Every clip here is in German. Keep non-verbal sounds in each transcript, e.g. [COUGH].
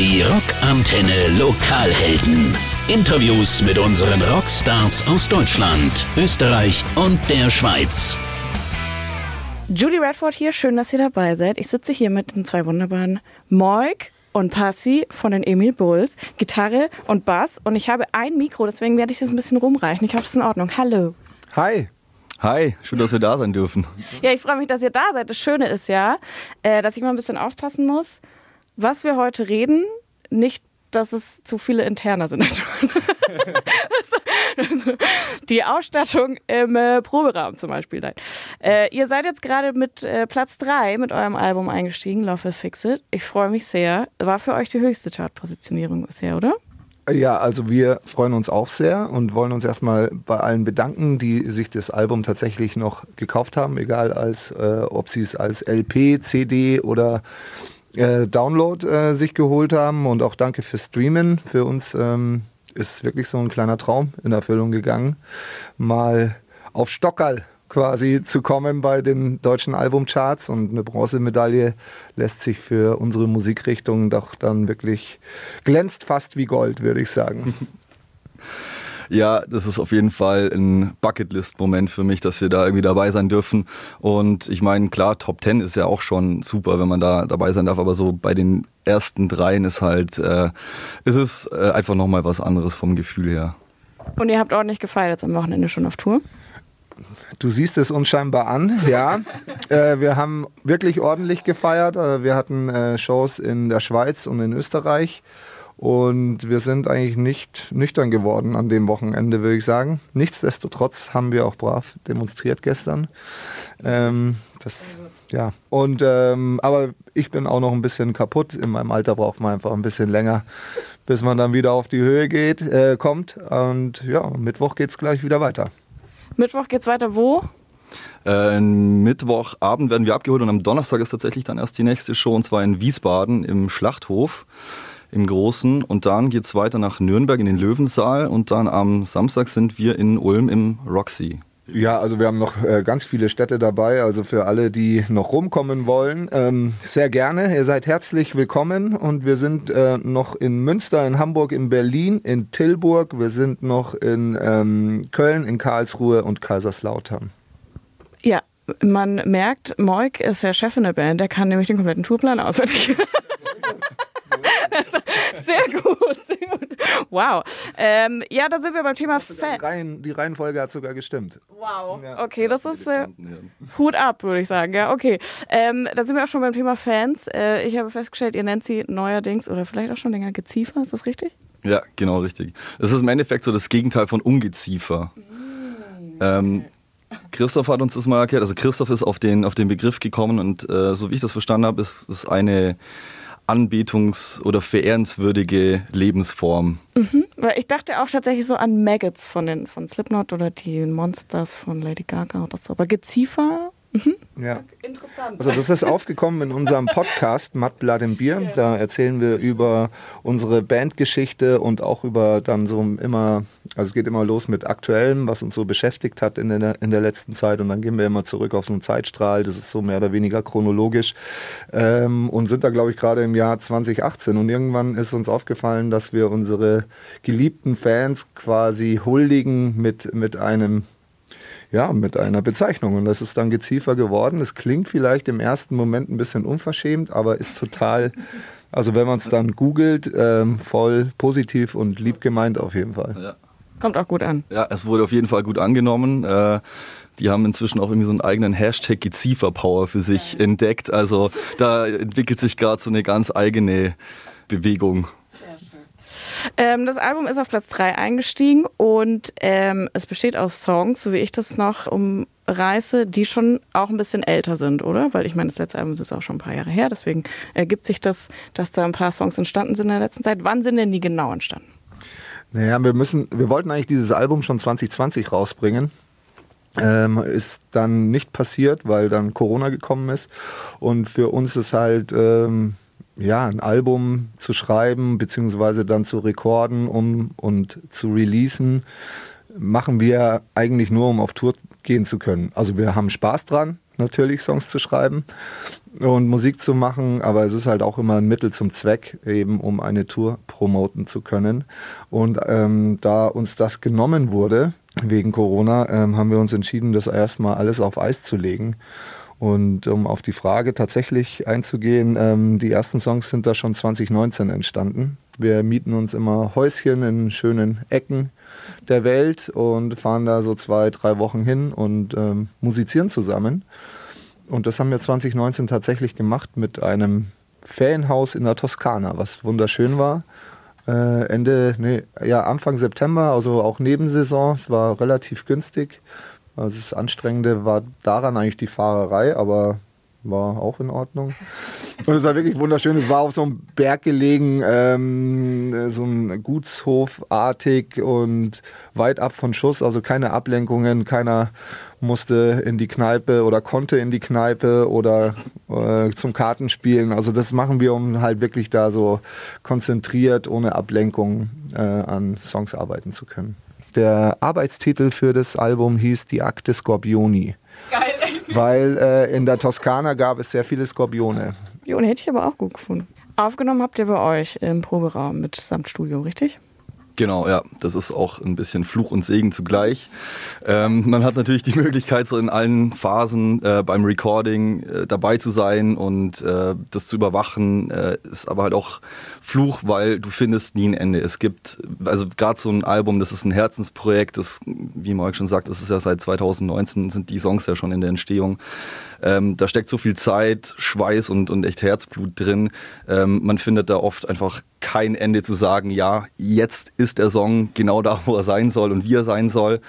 Die Rockantenne Lokalhelden. Interviews mit unseren Rockstars aus Deutschland, Österreich und der Schweiz. Julie Redford hier, schön, dass ihr dabei seid. Ich sitze hier mit den zwei wunderbaren Moik und Passy von den Emil Bulls, Gitarre und Bass. Und ich habe ein Mikro, deswegen werde ich es jetzt ein bisschen rumreichen. Ich hoffe, es ist in Ordnung. Hallo. Hi. Hi, schön, dass wir da sein dürfen. Ja, ich freue mich, dass ihr da seid. Das Schöne ist ja, äh, dass ich mal ein bisschen aufpassen muss, was wir heute reden. Nicht, dass es zu viele Interner sind. [LAUGHS] Die Ausstattung im äh, Proberaum zum Beispiel. Nein. Äh, ihr seid jetzt gerade mit äh, Platz 3 mit eurem Album eingestiegen, Love Will Fix It. Ich freue mich sehr. War für euch die höchste Chartpositionierung bisher, oder? Ja, also wir freuen uns auch sehr und wollen uns erstmal bei allen bedanken, die sich das Album tatsächlich noch gekauft haben, egal als äh, ob sie es als LP, CD oder äh, Download äh, sich geholt haben. Und auch danke fürs Streamen. Für uns ähm, ist wirklich so ein kleiner Traum in Erfüllung gegangen, mal auf Stockerl quasi zu kommen bei den deutschen Albumcharts und eine Bronzemedaille lässt sich für unsere Musikrichtung doch dann wirklich glänzt fast wie Gold, würde ich sagen. [LAUGHS] Ja, das ist auf jeden Fall ein Bucketlist-Moment für mich, dass wir da irgendwie dabei sein dürfen. Und ich meine, klar, Top Ten ist ja auch schon super, wenn man da dabei sein darf, aber so bei den ersten dreien ist halt, äh, ist es äh, einfach nochmal was anderes vom Gefühl her. Und ihr habt ordentlich gefeiert jetzt am Wochenende schon auf Tour? Du siehst es uns scheinbar an, ja. [LAUGHS] äh, wir haben wirklich ordentlich gefeiert. Äh, wir hatten äh, Shows in der Schweiz und in Österreich. Und wir sind eigentlich nicht nüchtern geworden an dem Wochenende, würde ich sagen. Nichtsdestotrotz haben wir auch brav demonstriert gestern. Ähm, das, ja. Und, ähm, aber ich bin auch noch ein bisschen kaputt. In meinem Alter braucht man einfach ein bisschen länger, bis man dann wieder auf die Höhe geht, äh, kommt. Und ja, Mittwoch geht es gleich wieder weiter. Mittwoch geht's weiter wo? Äh, Mittwochabend werden wir abgeholt und am Donnerstag ist tatsächlich dann erst die nächste Show und zwar in Wiesbaden im Schlachthof im Großen. Und dann geht es weiter nach Nürnberg in den Löwensaal und dann am Samstag sind wir in Ulm im Roxy. Ja, also wir haben noch äh, ganz viele Städte dabei. Also für alle, die noch rumkommen wollen, ähm, sehr gerne. Ihr seid herzlich willkommen. Und wir sind äh, noch in Münster, in Hamburg, in Berlin, in Tilburg. Wir sind noch in ähm, Köln, in Karlsruhe und Kaiserslautern. Ja, man merkt, Moik ist der Chef in der Band. Der kann nämlich den kompletten Tourplan auswendig. [LAUGHS] [LAUGHS] [LAUGHS] sehr gut, sehr gut. Wow. Ähm, ja, da sind wir beim Thema Fan. Die, Reihen, die Reihenfolge hat sogar gestimmt. Wow. Ja. Okay, das ist äh, Hut ab, würde ich sagen. Ja, okay. Ähm, da sind wir auch schon beim Thema Fans. Äh, ich habe festgestellt, ihr nennt sie neuerdings oder vielleicht auch schon länger Geziefer. Ist das richtig? Ja, genau richtig. Das ist im Endeffekt so das Gegenteil von Ungeziefer. Mm, ähm, Christoph hat uns das mal erklärt. Also Christoph ist auf den, auf den Begriff gekommen und äh, so wie ich das verstanden habe, ist es eine anbetungs- oder verehrenswürdige Lebensform. Mhm. Weil ich dachte auch tatsächlich so an Maggots von, den, von Slipknot oder die Monsters von Lady Gaga oder so. Aber Geziefer Mhm. Ja. Interessant. Also das ist aufgekommen in unserem Podcast Matt Blood and Beer. Da erzählen wir über unsere Bandgeschichte und auch über dann so immer, also es geht immer los mit Aktuellem, was uns so beschäftigt hat in der, in der letzten Zeit und dann gehen wir immer zurück auf so einen Zeitstrahl, das ist so mehr oder weniger chronologisch ähm, und sind da glaube ich gerade im Jahr 2018 und irgendwann ist uns aufgefallen, dass wir unsere geliebten Fans quasi huldigen mit, mit einem ja, mit einer Bezeichnung. Und das ist dann Geziefer geworden. Es klingt vielleicht im ersten Moment ein bisschen unverschämt, aber ist total, also wenn man es dann googelt, ähm, voll positiv und lieb gemeint auf jeden Fall. Ja. Kommt auch gut an. Ja, es wurde auf jeden Fall gut angenommen. Äh, die haben inzwischen auch irgendwie so einen eigenen Hashtag Geziefer-Power für sich entdeckt. Also da entwickelt sich gerade so eine ganz eigene Bewegung. Ähm, das Album ist auf Platz 3 eingestiegen und ähm, es besteht aus Songs, so wie ich das noch umreiße, die schon auch ein bisschen älter sind, oder? Weil ich meine, das letzte Album ist auch schon ein paar Jahre her, deswegen ergibt sich das, dass da ein paar Songs entstanden sind in der letzten Zeit. Wann sind denn die genau entstanden? Naja, wir müssen, wir wollten eigentlich dieses Album schon 2020 rausbringen. Ähm, ist dann nicht passiert, weil dann Corona gekommen ist. Und für uns ist halt ähm, ja, ein Album zu schreiben, beziehungsweise dann zu rekorden um, und zu releasen, machen wir eigentlich nur, um auf Tour gehen zu können. Also wir haben Spaß dran, natürlich Songs zu schreiben und Musik zu machen, aber es ist halt auch immer ein Mittel zum Zweck, eben um eine Tour promoten zu können. Und ähm, da uns das genommen wurde wegen Corona, ähm, haben wir uns entschieden, das erstmal alles auf Eis zu legen. Und um auf die Frage tatsächlich einzugehen, ähm, die ersten Songs sind da schon 2019 entstanden. Wir mieten uns immer Häuschen in schönen Ecken der Welt und fahren da so zwei, drei Wochen hin und ähm, musizieren zusammen. Und das haben wir 2019 tatsächlich gemacht mit einem Ferienhaus in der Toskana, was wunderschön war. Äh, Ende, nee, ja, Anfang September, also auch Nebensaison. Es war relativ günstig. Also das Anstrengende war daran eigentlich die Fahrerei, aber war auch in Ordnung. [LAUGHS] Und es war wirklich wunderschön. Es war auf so einem Berg gelegen, ähm, so ein Gutshofartig und weit ab von Schuss, also keine Ablenkungen, keiner musste in die Kneipe oder konnte in die Kneipe oder äh, zum Kartenspielen. Also das machen wir, um halt wirklich da so konzentriert, ohne Ablenkung äh, an Songs arbeiten zu können. Der Arbeitstitel für das Album hieß Die Akte Scorpioni. Geil. Weil äh, in der Toskana gab es sehr viele Skorpione. Skorpione hätte ich aber auch gut gefunden. Aufgenommen habt ihr bei euch im Proberaum mit Samtstudio, richtig? Genau, ja, das ist auch ein bisschen Fluch und Segen zugleich. Ähm, man hat natürlich die [LAUGHS] Möglichkeit, so in allen Phasen äh, beim Recording äh, dabei zu sein und äh, das zu überwachen, äh, ist aber halt auch Fluch, weil du findest nie ein Ende. Es gibt, also gerade so ein Album, das ist ein Herzensprojekt, das, wie Mark schon sagt, das ist ja seit 2019, sind die Songs ja schon in der Entstehung. Ähm, da steckt so viel Zeit, Schweiß und, und echt Herzblut drin. Ähm, man findet da oft einfach kein Ende zu sagen, ja, jetzt ist der Song genau da, wo er sein soll und wie er sein soll.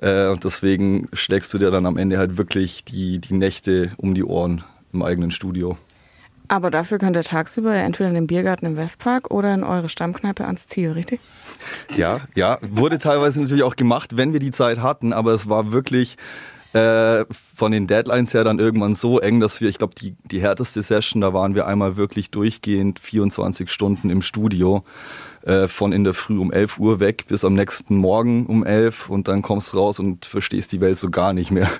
Äh, und deswegen schlägst du dir dann am Ende halt wirklich die, die Nächte um die Ohren im eigenen Studio. Aber dafür könnt ihr tagsüber ja entweder in den Biergarten im Westpark oder in eure Stammkneipe ans Ziel, richtig? Ja, ja. Wurde teilweise natürlich auch gemacht, wenn wir die Zeit hatten, aber es war wirklich äh, von den Deadlines her dann irgendwann so eng, dass wir, ich glaube, die, die härteste Session, da waren wir einmal wirklich durchgehend 24 Stunden im Studio. Äh, von in der Früh um 11 Uhr weg bis am nächsten Morgen um 11 und dann kommst raus und verstehst die Welt so gar nicht mehr.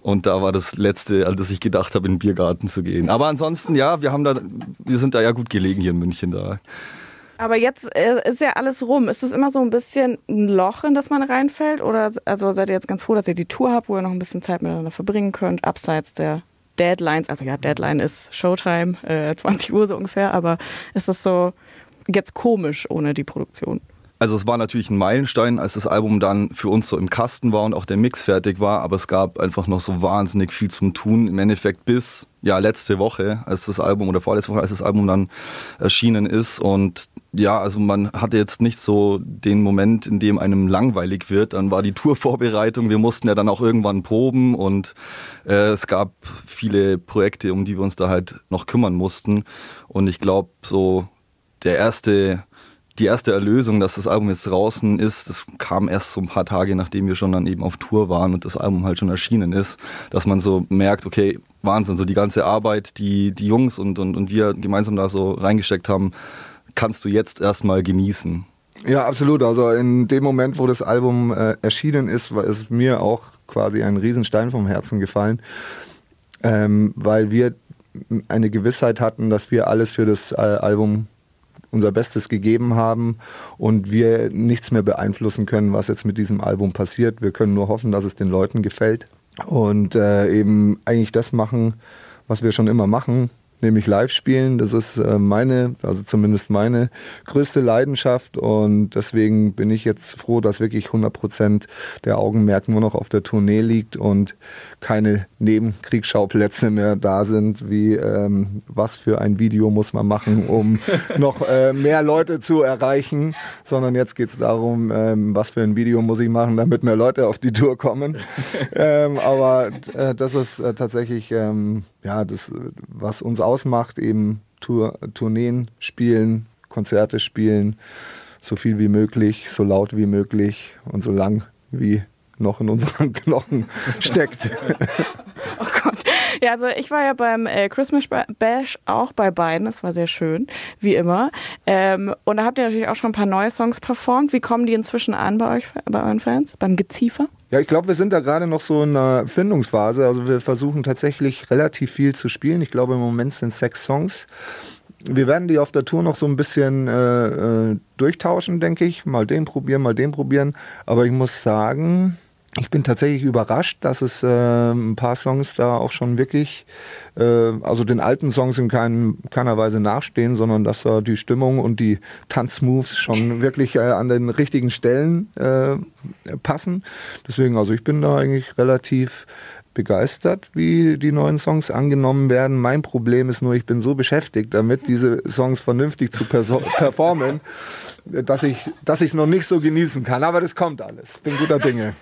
Und da war das Letzte, an das ich gedacht habe, in den Biergarten zu gehen. Aber ansonsten, ja, wir haben da, wir sind da ja gut gelegen hier in München da. Aber jetzt äh, ist ja alles rum. Ist das immer so ein bisschen ein Loch, in das man reinfällt? Oder also seid ihr jetzt ganz froh, dass ihr die Tour habt, wo ihr noch ein bisschen Zeit miteinander verbringen könnt, abseits der Deadlines? Also ja, Deadline ist Showtime, äh, [LAUGHS] 20 Uhr so ungefähr, aber ist das so jetzt komisch ohne die Produktion? Also es war natürlich ein Meilenstein, als das Album dann für uns so im Kasten war und auch der Mix fertig war, aber es gab einfach noch so wahnsinnig viel zum Tun. Im Endeffekt bis ja letzte Woche, als das Album oder vorletzte Woche, als das Album dann erschienen ist und ja, also man hatte jetzt nicht so den Moment, in dem einem langweilig wird. Dann war die Tourvorbereitung, wir mussten ja dann auch irgendwann proben und äh, es gab viele Projekte, um die wir uns da halt noch kümmern mussten. Und ich glaube, so der erste die erste Erlösung, dass das Album jetzt draußen ist, das kam erst so ein paar Tage, nachdem wir schon dann eben auf Tour waren und das Album halt schon erschienen ist, dass man so merkt, okay, Wahnsinn, so die ganze Arbeit, die die Jungs und, und, und wir gemeinsam da so reingesteckt haben, kannst du jetzt erstmal genießen. Ja, absolut. Also in dem Moment, wo das Album äh, erschienen ist, war es mir auch quasi ein Riesenstein vom Herzen gefallen, ähm, weil wir eine Gewissheit hatten, dass wir alles für das äh, Album unser Bestes gegeben haben und wir nichts mehr beeinflussen können, was jetzt mit diesem Album passiert. Wir können nur hoffen, dass es den Leuten gefällt und äh, eben eigentlich das machen, was wir schon immer machen, nämlich live spielen. Das ist äh, meine, also zumindest meine größte Leidenschaft und deswegen bin ich jetzt froh, dass wirklich 100 Prozent der Augenmerk nur noch auf der Tournee liegt und keine Nebenkriegsschauplätze mehr da sind, wie ähm, was für ein Video muss man machen, um [LAUGHS] noch äh, mehr Leute zu erreichen, sondern jetzt geht es darum, ähm, was für ein Video muss ich machen, damit mehr Leute auf die Tour kommen. [LAUGHS] ähm, aber äh, das ist äh, tatsächlich ähm, ja das, was uns ausmacht, eben Tour, Tourneen spielen, Konzerte spielen, so viel wie möglich, so laut wie möglich und so lang wie noch in unseren [LAUGHS] Knochen steckt. [LAUGHS] oh Gott. Ja, also ich war ja beim äh, Christmas Bash auch bei beiden. Das war sehr schön, wie immer. Ähm, und da habt ihr natürlich auch schon ein paar neue Songs performt. Wie kommen die inzwischen an bei euch, bei euren Fans? Beim Geziefer? Ja, ich glaube, wir sind da gerade noch so in einer Findungsphase. Also wir versuchen tatsächlich relativ viel zu spielen. Ich glaube, im Moment sind sechs Songs. Wir werden die auf der Tour noch so ein bisschen äh, äh, durchtauschen, denke ich. Mal den probieren, mal den probieren. Aber ich muss sagen, ich bin tatsächlich überrascht, dass es äh, ein paar Songs da auch schon wirklich, äh, also den alten Songs in kein, keiner Weise nachstehen, sondern dass da die Stimmung und die Tanzmoves schon [LAUGHS] wirklich äh, an den richtigen Stellen äh, passen. Deswegen, also ich bin da eigentlich relativ begeistert, wie die neuen Songs angenommen werden. Mein Problem ist nur, ich bin so beschäftigt damit, diese Songs vernünftig zu [LAUGHS] performen, dass ich dass ich es noch nicht so genießen kann. Aber das kommt alles. Bin guter Dinge.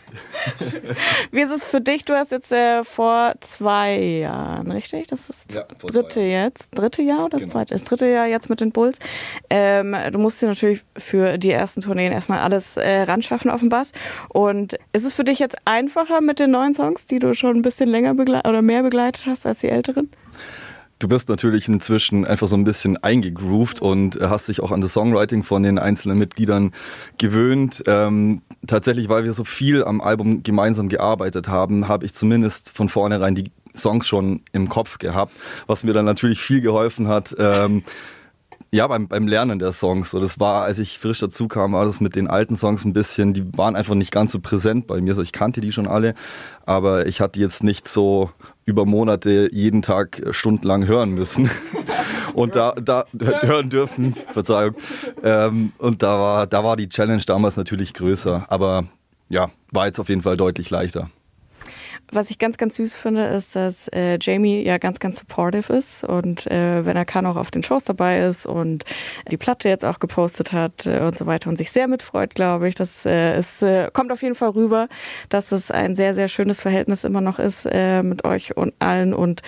[LAUGHS] Wie ist es für dich? Du hast jetzt äh, vor zwei Jahren, richtig? Das ist ja, das dritte jetzt. Dritte Jahr oder das genau. zweite? Das dritte Jahr jetzt mit den Bulls. Ähm, du musst dir natürlich für die ersten Tourneen erstmal alles äh, ranschaffen auf dem Bass. Und ist es für dich jetzt einfacher mit den neuen Songs, die du schon ein bisschen länger oder mehr begleitet hast als die älteren? Du bist natürlich inzwischen einfach so ein bisschen eingegroovt und hast dich auch an das Songwriting von den einzelnen Mitgliedern gewöhnt. Ähm, tatsächlich, weil wir so viel am Album gemeinsam gearbeitet haben, habe ich zumindest von vornherein die Songs schon im Kopf gehabt, was mir dann natürlich viel geholfen hat. Ähm, ja, beim, beim Lernen der Songs. So, das war, als ich frisch dazu kam, war das mit den alten Songs ein bisschen, die waren einfach nicht ganz so präsent bei mir. So, ich kannte die schon alle, aber ich hatte jetzt nicht so über Monate jeden Tag stundenlang hören müssen [LAUGHS] und da, da hören dürfen, [LAUGHS] Verzeihung. Ähm, und da war, da war die Challenge damals natürlich größer, aber ja, war jetzt auf jeden Fall deutlich leichter. Was ich ganz, ganz süß finde, ist, dass äh, Jamie ja ganz, ganz supportive ist und äh, wenn er kann auch auf den Shows dabei ist und die Platte jetzt auch gepostet hat äh, und so weiter und sich sehr mitfreut, glaube ich. Das äh, es äh, kommt auf jeden Fall rüber, dass es ein sehr, sehr schönes Verhältnis immer noch ist äh, mit euch und allen und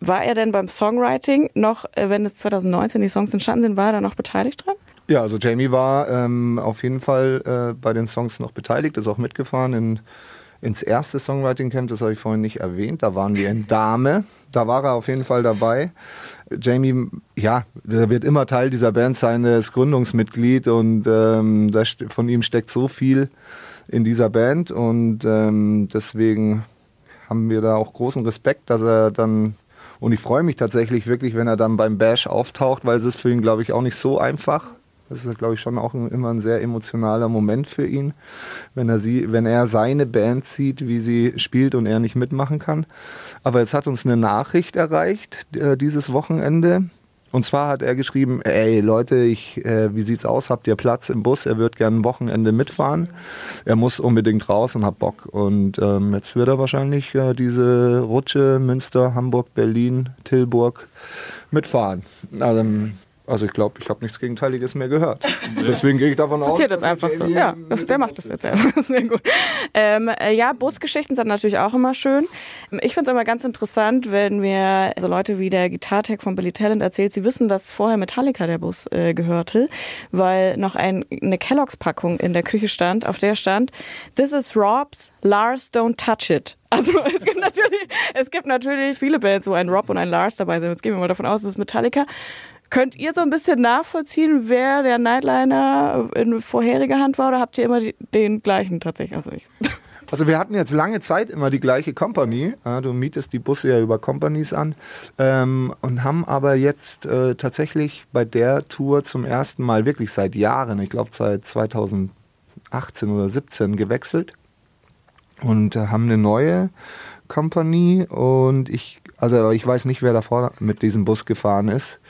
war er denn beim Songwriting noch, äh, wenn es 2019 die Songs entstanden sind, war er da noch beteiligt dran? Ja, also Jamie war ähm, auf jeden Fall äh, bei den Songs noch beteiligt, ist auch mitgefahren in ins erste Songwriting Camp, das habe ich vorhin nicht erwähnt, da waren wir in Dame, da war er auf jeden Fall dabei. Jamie, ja, der wird immer Teil dieser Band sein, er ist Gründungsmitglied und ähm, das, von ihm steckt so viel in dieser Band und ähm, deswegen haben wir da auch großen Respekt, dass er dann und ich freue mich tatsächlich wirklich, wenn er dann beim Bash auftaucht, weil es ist für ihn, glaube ich, auch nicht so einfach. Das ist, glaube ich, schon auch ein, immer ein sehr emotionaler Moment für ihn, wenn er, sie, wenn er seine Band sieht, wie sie spielt und er nicht mitmachen kann. Aber jetzt hat uns eine Nachricht erreicht äh, dieses Wochenende. Und zwar hat er geschrieben, ey Leute, ich, äh, wie sieht's aus? Habt ihr Platz im Bus? Er wird gerne ein Wochenende mitfahren. Er muss unbedingt raus und hat Bock. Und ähm, jetzt wird er wahrscheinlich äh, diese Rutsche Münster, Hamburg, Berlin, Tilburg mitfahren. Also, also ich glaube, ich habe nichts Gegenteiliges mehr gehört. [LAUGHS] Deswegen gehe ich davon aus. Passiert jetzt einfach so. Ja, das, der macht das jetzt einfach. [LAUGHS] Sehr gut. Ähm, äh, ja, Busgeschichten sind natürlich auch immer schön. Ich finde es immer ganz interessant, wenn mir so Leute wie der Gitartech von Billy Talent erzählt, sie wissen, dass vorher Metallica der Bus äh, gehörte, weil noch ein, eine Kelloggs-Packung in der Küche stand, auf der stand, This is Rob's, Lars don't touch it. Also [LAUGHS] es gibt natürlich, es gibt natürlich viele Bands, wo ein Rob und ein Lars dabei sind. Jetzt gehen wir mal davon aus, es ist Metallica. Könnt ihr so ein bisschen nachvollziehen, wer der Nightliner in vorheriger Hand war oder habt ihr immer die, den gleichen tatsächlich? Also, ich. [LAUGHS] also wir hatten jetzt lange Zeit immer die gleiche Company. du mietest die Busse ja über Companies an ähm, und haben aber jetzt äh, tatsächlich bei der Tour zum ersten Mal wirklich seit Jahren, ich glaube seit 2018 oder 17 gewechselt und äh, haben eine neue Company und ich also ich weiß nicht, wer davor mit diesem Bus gefahren ist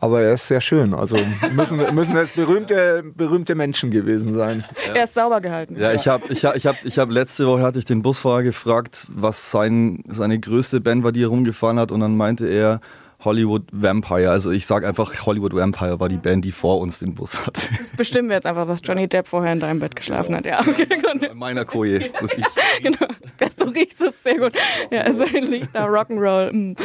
aber er ist sehr schön. Also müssen, müssen es berühmte, berühmte Menschen gewesen sein. Ja. Er ist sauber gehalten. Ja, ich habe ich hab, ich hab, ich hab letzte Woche hatte ich den Busfahrer gefragt, was sein, seine größte Band war, die er rumgefahren hat. Und dann meinte er, Hollywood Vampire. Also ich sage einfach, Hollywood Vampire war die Band, die vor uns den Bus hatte. Das bestimmen wir jetzt einfach, dass Johnny Depp vorher in deinem Bett geschlafen hat. Ja, okay, In meiner Koje. [LAUGHS] Das ich genau, das du riechst es sehr gut. Ja, also liegt da Rock'n'Roll. Mhm.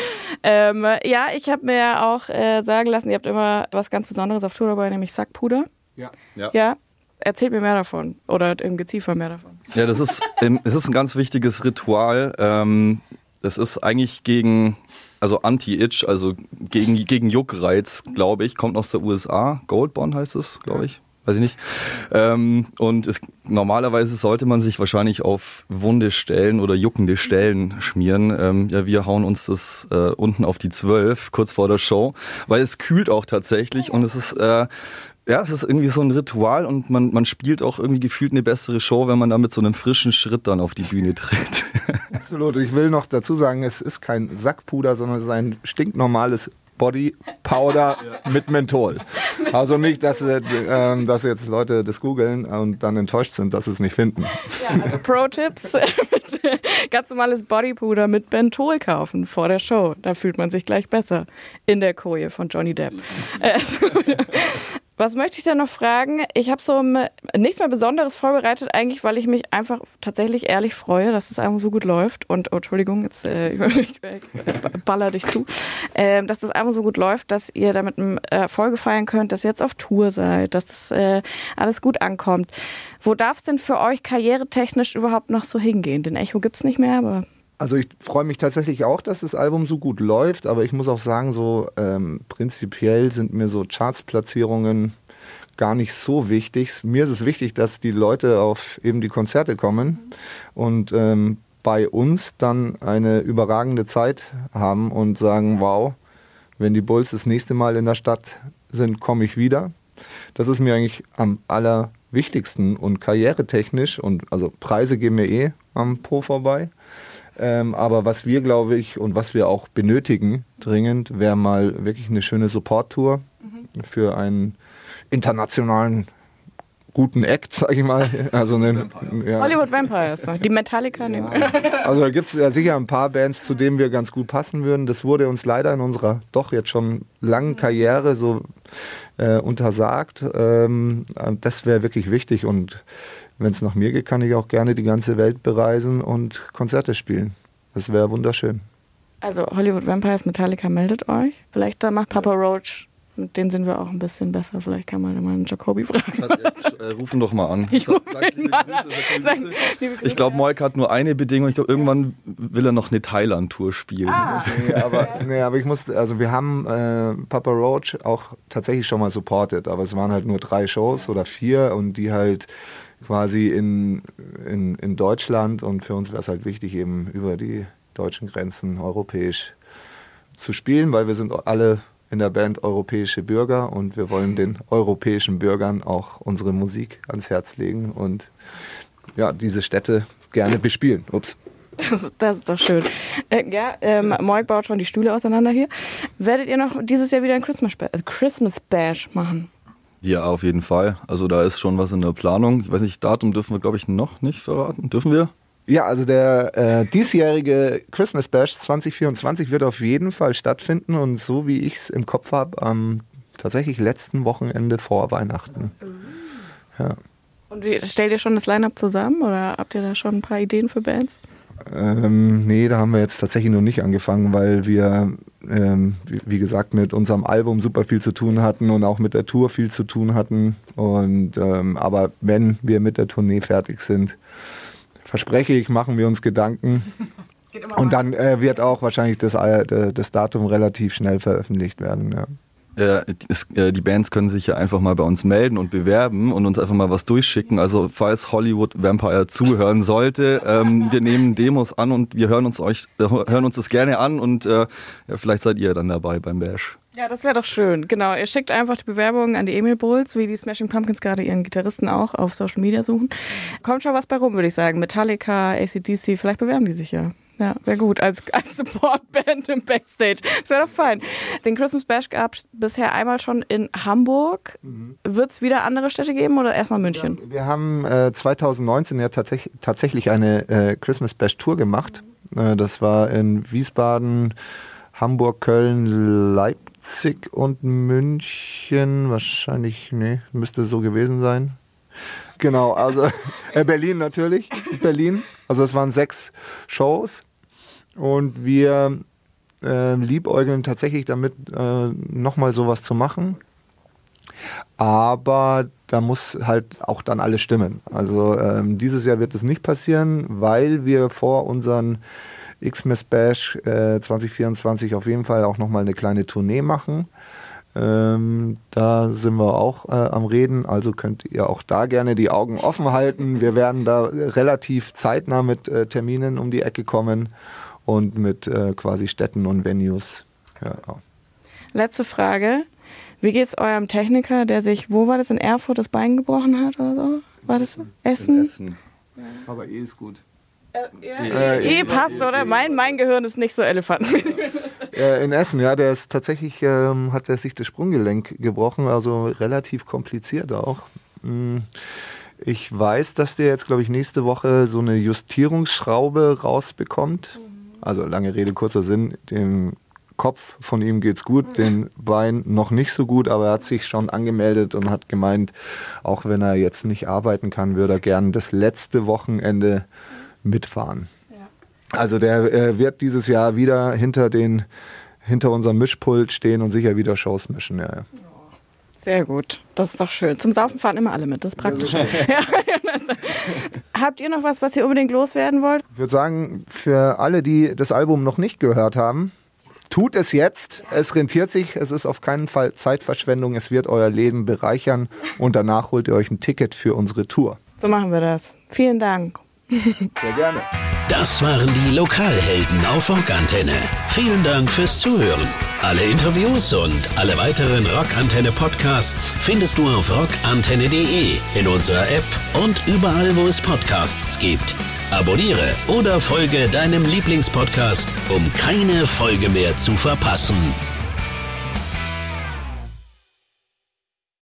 Ähm, ja, ich habe mir auch äh, sagen lassen, ihr habt immer was ganz Besonderes auf Tour dabei, nämlich Sackpuder. Ja. Ja. ja. Erzählt mir mehr davon oder im Geziefer mehr davon. Ja, das ist, das ist ein ganz wichtiges Ritual. Ähm, das ist eigentlich gegen also Anti-Itch, also gegen, gegen Juckreiz, glaube ich, kommt aus der USA. Goldbond heißt es, glaube ich. weiß ich nicht. Ähm, und es, normalerweise sollte man sich wahrscheinlich auf wunde Stellen oder juckende Stellen schmieren. Ähm, ja, wir hauen uns das äh, unten auf die 12, kurz vor der Show, weil es kühlt auch tatsächlich und es ist äh, ja, es ist irgendwie so ein Ritual und man, man spielt auch irgendwie gefühlt eine bessere Show, wenn man da mit so einem frischen Schritt dann auf die Bühne tritt. [LAUGHS] Absolut. Ich will noch dazu sagen, es ist kein Sackpuder, sondern es ist ein stinknormales Body Powder [LAUGHS] ja. mit Menthol. Also nicht, dass, äh, ähm, dass jetzt Leute das googeln und dann enttäuscht sind, dass sie es nicht finden. Ja, also Pro-Tipps, [LAUGHS] ganz normales Bodypuder mit Menthol kaufen vor der Show. Da fühlt man sich gleich besser in der Koje von Johnny Depp. Was möchte ich denn noch fragen? Ich habe so nichts mehr Besonderes vorbereitet, eigentlich, weil ich mich einfach tatsächlich ehrlich freue, dass es einfach so gut läuft. Und, oh, Entschuldigung, jetzt äh, [LAUGHS] ich, baller dich zu. Äh, dass das einfach so gut läuft, dass ihr damit Erfolge feiern könnt, dass ihr jetzt auf Tour seid, dass das äh, alles gut ankommt. Wo darf es denn für euch karrieretechnisch überhaupt noch so hingehen? Den Echo gibt es nicht mehr, aber also ich freue mich tatsächlich auch, dass das Album so gut läuft, aber ich muss auch sagen, so ähm, prinzipiell sind mir so Chartsplatzierungen gar nicht so wichtig. Mir ist es wichtig, dass die Leute auf eben die Konzerte kommen und ähm, bei uns dann eine überragende Zeit haben und sagen, wow, wenn die Bulls das nächste Mal in der Stadt sind, komme ich wieder. Das ist mir eigentlich am allerwichtigsten und karrieretechnisch und also Preise gehen mir eh am Po vorbei. Ähm, aber was wir, glaube ich, und was wir auch benötigen dringend, wäre mal wirklich eine schöne Support-Tour mhm. für einen internationalen guten Act, sag ich mal. Also einen, ja. Hollywood Vampires, die Metallica nehmen. Ja. [LAUGHS] Also da gibt es ja sicher ein paar Bands, zu denen wir ganz gut passen würden. Das wurde uns leider in unserer doch jetzt schon langen Karriere so äh, untersagt. Ähm, das wäre wirklich wichtig und wenn es nach mir geht, kann ich auch gerne die ganze Welt bereisen und Konzerte spielen. Das wäre wunderschön. Also Hollywood Vampires Metallica meldet euch. Vielleicht da macht Papa Roach mit denen sind wir auch ein bisschen besser. Vielleicht kann man mal einen Jacobi fragen. Jetzt, äh, rufen doch mal an. Ich, ich glaube, Moik hat nur eine Bedingung. Ich glaube, irgendwann will er noch eine Thailand-Tour spielen. Ah. Nee, [LAUGHS] aber, nee, aber ich musste, also wir haben äh, Papa Roach auch tatsächlich schon mal supported, aber es waren halt nur drei Shows oder vier und die halt quasi in, in, in Deutschland und für uns wäre es halt wichtig, eben über die deutschen Grenzen europäisch zu spielen, weil wir sind alle in der Band europäische Bürger und wir wollen den europäischen Bürgern auch unsere Musik ans Herz legen und ja, diese Städte gerne bespielen. Ups. Das, das ist doch schön. Äh, ja, ähm, Moik baut schon die Stühle auseinander hier. Werdet ihr noch dieses Jahr wieder ein Christmas, äh, Christmas Bash machen? Ja, auf jeden Fall. Also da ist schon was in der Planung. Ich weiß nicht, Datum dürfen wir, glaube ich, noch nicht verraten. Dürfen wir? Ja, also der äh, diesjährige Christmas Bash 2024 wird auf jeden Fall stattfinden und so wie ich es im Kopf habe, am tatsächlich letzten Wochenende vor Weihnachten. Ja. Und wie, stellt ihr schon das Line-Up zusammen oder habt ihr da schon ein paar Ideen für Bands? Ähm, nee, da haben wir jetzt tatsächlich noch nicht angefangen, weil wir, ähm, wie, wie, gesagt, mit unserem Album super viel zu tun hatten und auch mit der Tour viel zu tun hatten. Und ähm, aber wenn wir mit der Tournee fertig sind, verspreche ich, machen wir uns Gedanken. [LAUGHS] Und dann äh, wird auch wahrscheinlich das, äh, das Datum relativ schnell veröffentlicht werden. Ja. Äh, die Bands können sich ja einfach mal bei uns melden und bewerben und uns einfach mal was durchschicken. Also falls Hollywood Vampire zuhören sollte, ähm, wir nehmen Demos an und wir hören uns euch äh, hören uns das gerne an und äh, ja, vielleicht seid ihr dann dabei beim Bash. Ja, das wäre doch schön. Genau, ihr schickt einfach die Bewerbung an die Emil Bulls, wie die Smashing Pumpkins gerade ihren Gitarristen auch auf Social Media suchen. Kommt schon was bei rum, würde ich sagen. Metallica, ACDC, vielleicht bewerben die sich ja. Ja, wäre gut, als, [LAUGHS] als Supportband im Backstage. Das wäre doch fein. Den Christmas Bash gab es bisher einmal schon in Hamburg. Mhm. Wird es wieder andere Städte geben oder erstmal München? Ja, wir haben äh, 2019 ja tats tatsächlich eine äh, Christmas Bash Tour gemacht. Äh, das war in Wiesbaden, Hamburg, Köln, Leipzig und München. Wahrscheinlich, nee, müsste so gewesen sein. Genau, also äh, Berlin natürlich. Berlin. Also es waren sechs Shows und wir äh, liebäugeln tatsächlich damit, äh, nochmal sowas zu machen. Aber da muss halt auch dann alles stimmen. Also ähm, dieses Jahr wird es nicht passieren, weil wir vor unseren Xmas Bash äh, 2024 auf jeden Fall auch nochmal eine kleine Tournee machen. Ähm, da sind wir auch äh, am Reden, also könnt ihr auch da gerne die Augen offen halten. Wir werden da relativ zeitnah mit äh, Terminen um die Ecke kommen und mit äh, quasi Städten und Venues. Ja. Letzte Frage. Wie geht's eurem Techniker, der sich, wo war das, in Erfurt das Bein gebrochen hat oder so? War das Essen? Essen. Ja. Aber eh ist gut. Äh, ja, äh, eh passt, oder? mein, mein Gehirn ist nicht so Elefant. [LAUGHS] äh, in Essen, ja, der ist tatsächlich, ähm, hat er sich das Sprunggelenk gebrochen, also relativ kompliziert auch. Hm. Ich weiß, dass der jetzt, glaube ich, nächste Woche so eine Justierungsschraube rausbekommt. Mhm. Also lange Rede, kurzer Sinn, dem Kopf von ihm geht's gut, den Bein noch nicht so gut, aber er hat sich schon angemeldet und hat gemeint, auch wenn er jetzt nicht arbeiten kann, würde er gern das letzte Wochenende mitfahren. Ja. Also der äh, wird dieses Jahr wieder hinter den hinter unserem Mischpult stehen und sicher wieder Shows mischen. Ja, ja. Sehr gut, das ist doch schön. Zum Saufen fahren immer alle mit, das ist praktisch. [LAUGHS] Ja. Habt ihr noch was, was ihr unbedingt loswerden wollt? Ich würde sagen, für alle, die das Album noch nicht gehört haben, Tut es jetzt. Es rentiert sich. Es ist auf keinen Fall Zeitverschwendung. Es wird euer Leben bereichern. Und danach holt ihr euch ein Ticket für unsere Tour. So machen wir das. Vielen Dank. Sehr gerne. Das waren die Lokalhelden auf Rockantenne. Vielen Dank fürs Zuhören. Alle Interviews und alle weiteren Rockantenne Podcasts findest du auf rockantenne.de, in unserer App und überall, wo es Podcasts gibt. Abonniere oder folge deinem Lieblingspodcast, um keine Folge mehr zu verpassen.